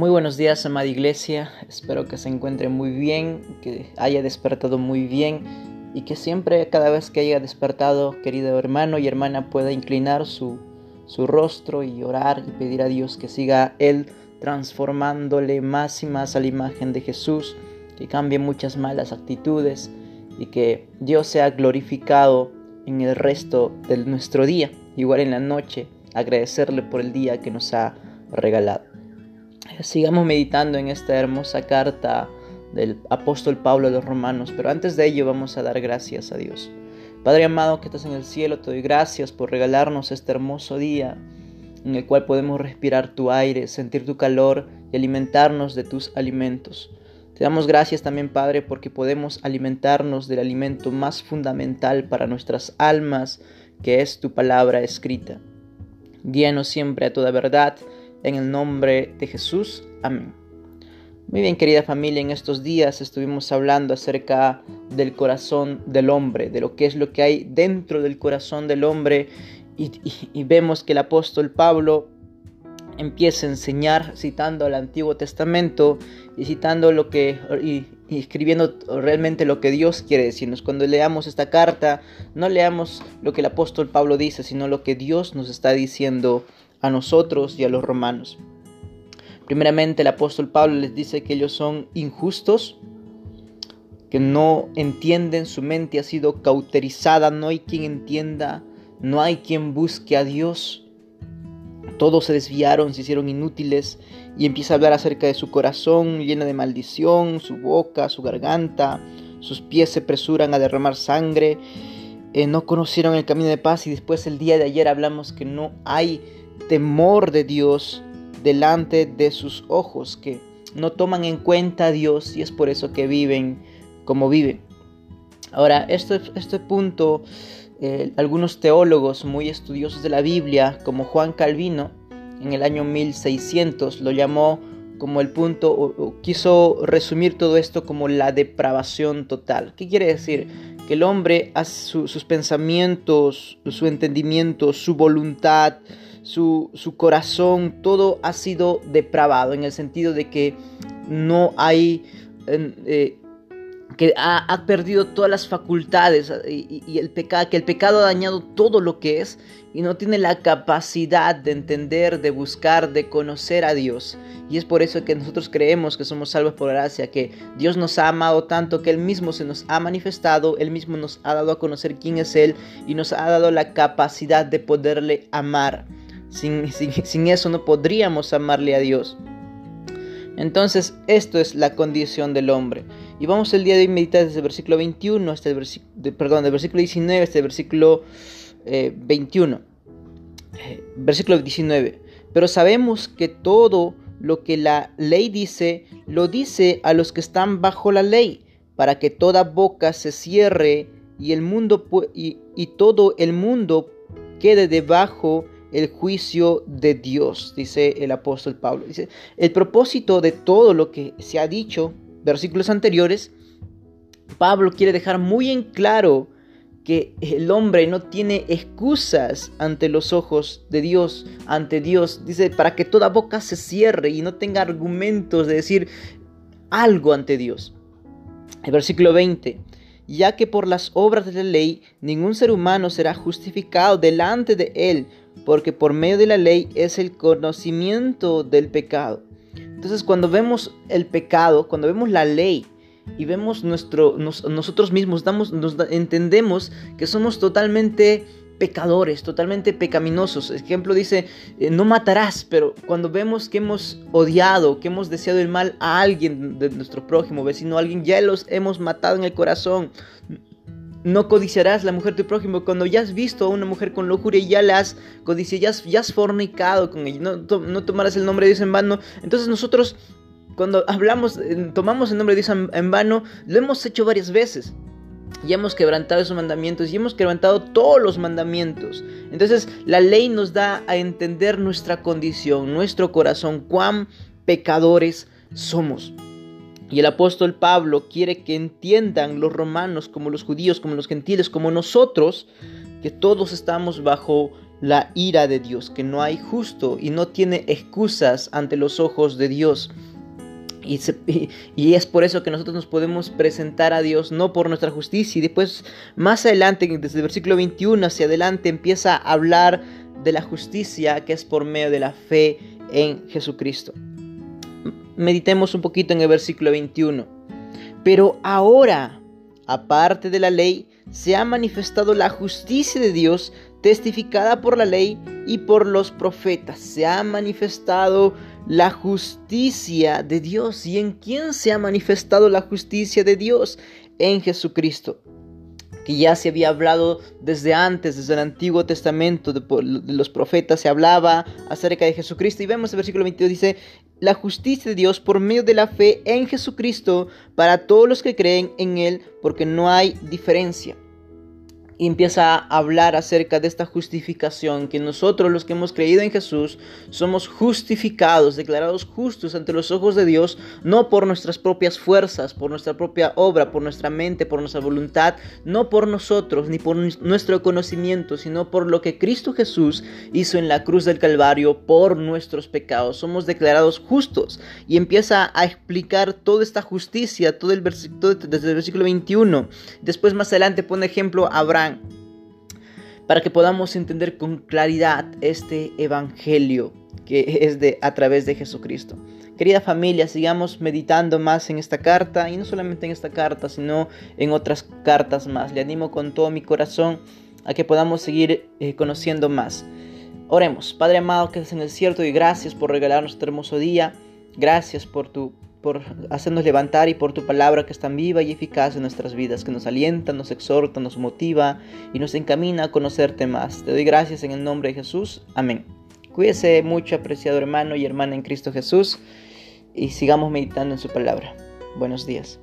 Muy buenos días, amada iglesia. Espero que se encuentre muy bien, que haya despertado muy bien y que siempre, cada vez que haya despertado, querido hermano y hermana, pueda inclinar su, su rostro y orar y pedir a Dios que siga Él transformándole más y más a la imagen de Jesús, que cambie muchas malas actitudes y que Dios sea glorificado en el resto de nuestro día, igual en la noche, agradecerle por el día que nos ha regalado. Sigamos meditando en esta hermosa carta del apóstol Pablo a los romanos, pero antes de ello vamos a dar gracias a Dios. Padre amado que estás en el cielo, te doy gracias por regalarnos este hermoso día en el cual podemos respirar tu aire, sentir tu calor y alimentarnos de tus alimentos. Te damos gracias también, Padre, porque podemos alimentarnos del alimento más fundamental para nuestras almas, que es tu palabra escrita. Guíanos siempre a toda verdad en el nombre de Jesús. Amén. Muy bien, querida familia, en estos días estuvimos hablando acerca del corazón del hombre, de lo que es lo que hay dentro del corazón del hombre y, vemos que el apóstol Pablo empieza a enseñar citando al Antiguo Testamento y citando lo que y, escribiendo realmente lo que Dios quiere decirnos. Cuando leamos esta carta, no leamos lo que el apóstol Pablo dice, sino lo que Dios nos está diciendo a nosotros y a los romanos. Primeramente el apóstol Pablo les dice que ellos son injustos, que no entienden, su mente ha sido cauterizada, no hay quien entienda, no hay quien busque a Dios. Todos se desviaron, se hicieron inútiles y empieza a hablar acerca de su corazón lleno de maldición, su boca, su garganta, sus pies se apresuran a derramar sangre, eh, no conocieron el camino de paz y después el día de ayer hablamos que no hay temor de Dios delante de sus ojos, que no toman en cuenta a Dios y es por eso que viven como viven. Ahora, este, este punto, eh, algunos teólogos muy estudiosos de la Biblia, como Juan Calvino, en el año 1600 lo llamó como el punto, o, quiso resumir todo esto como la depravación total. ¿Qué quiere decir? Que el hombre, sus pensamientos, su entendimiento, su voluntad, su, corazón, todo ha sido depravado en el sentido de que no hay... Eh, que ha, perdido todas las facultades y, el pecado, que el pecado ha dañado todo lo que es y no tiene la capacidad de entender, de buscar, de conocer a Dios. Y es por eso que nosotros creemos que somos salvos por gracia, que Dios nos ha amado tanto que Él mismo se nos ha manifestado, Él mismo nos ha dado a conocer quién es Él y nos ha dado la capacidad de poderle amar. Sin, eso no podríamos amarle a Dios. Entonces, esto es la condición del hombre. Y vamos el día de hoy a meditar desde el versículo 21 hasta el versículo, perdón, del versículo 19 hasta el versículo 21. Eh, versículo 19. Pero sabemos que todo lo que la ley dice, lo dice a los que están bajo la ley, para que toda boca se cierre y el mundo y, y todo el mundo quede debajo el juicio de Dios, dice el apóstol Pablo. Dice, el propósito de todo lo que se ha dicho, versículos anteriores, Pablo quiere dejar muy en claro que el hombre no tiene excusas ante los ojos de Dios, ante Dios. Dice, para que toda boca se cierre y no tenga argumentos de decir algo ante Dios. El versículo 20, ya que por las obras de la ley ningún ser humano será justificado delante de él, porque por medio de la ley es el conocimiento del pecado. Entonces cuando vemos el pecado, cuando vemos la ley y vemos nuestro, nosotros mismos, damos, entendemos que somos totalmente pecadores, totalmente pecaminosos. Ejemplo dice, eh, no matarás, pero cuando vemos que hemos odiado, que hemos deseado el mal a alguien de nuestro prójimo, vecino, a alguien, ya los hemos matado en el corazón. No codiciarás la mujer de tu prójimo cuando ya has visto a una mujer con lujuria y ya la has codiciado, ya has, fornicado con ella. No, tomarás el nombre de Dios en vano. Entonces nosotros cuando hablamos, eh, tomamos el nombre de Dios en vano, lo hemos hecho varias veces. Y hemos quebrantado esos mandamientos y hemos quebrantado todos los mandamientos. Entonces la ley nos da a entender nuestra condición, nuestro corazón, cuán pecadores somos. Y el apóstol Pablo quiere que entiendan los romanos como los judíos, como los gentiles, como nosotros, que todos estamos bajo la ira de Dios, que no hay justo y no tiene excusas ante los ojos de Dios. Y, es por eso que nosotros nos podemos presentar a Dios no por nuestra justicia. Y después, más adelante, desde el versículo 21 hacia adelante, empieza a hablar de la justicia que es por medio de la fe en Jesucristo. Meditemos un poquito en el versículo 21. Pero ahora, aparte de la ley, se ha manifestado la justicia de Dios testificada por la ley y por los profetas. Se ha manifestado la justicia de Dios. ¿Y en quién se ha manifestado la justicia de Dios? En Jesucristo que ya se había hablado desde antes, desde el Antiguo Testamento, de, los profetas se hablaba acerca de Jesucristo. Y vemos el versículo 22 dice, la justicia de Dios por medio de la fe en Jesucristo para todos los que creen en Él, porque no hay diferencia y empieza a hablar acerca de esta justificación, que nosotros los que hemos creído en Jesús somos justificados, declarados justos ante los ojos de Dios, no por nuestras propias fuerzas, por nuestra propia obra, por nuestra mente, por nuestra voluntad, no por nosotros ni por nuestro conocimiento, sino por lo que Cristo Jesús hizo en la cruz del Calvario por nuestros pecados. Somos declarados justos y empieza a explicar toda esta justicia, todo el versículo, desde el versículo 21. Después más adelante pone ejemplo a Abraham para que podamos entender con claridad este evangelio que es de a través de Jesucristo. Querida familia, sigamos meditando más en esta carta y no solamente en esta carta, sino en otras cartas más. Le animo con todo mi corazón a que podamos seguir eh, conociendo más. Oremos, Padre amado que es en el cierto y gracias por regalarnos este hermoso día. Gracias por tu por hacernos levantar y por tu palabra que es tan viva y eficaz en nuestras vidas, que nos alienta, nos exhorta, nos motiva y nos encamina a conocerte más. Te doy gracias en el nombre de Jesús. Amén. Cuídese mucho, apreciado hermano y hermana en Cristo Jesús, y sigamos meditando en su palabra. Buenos días.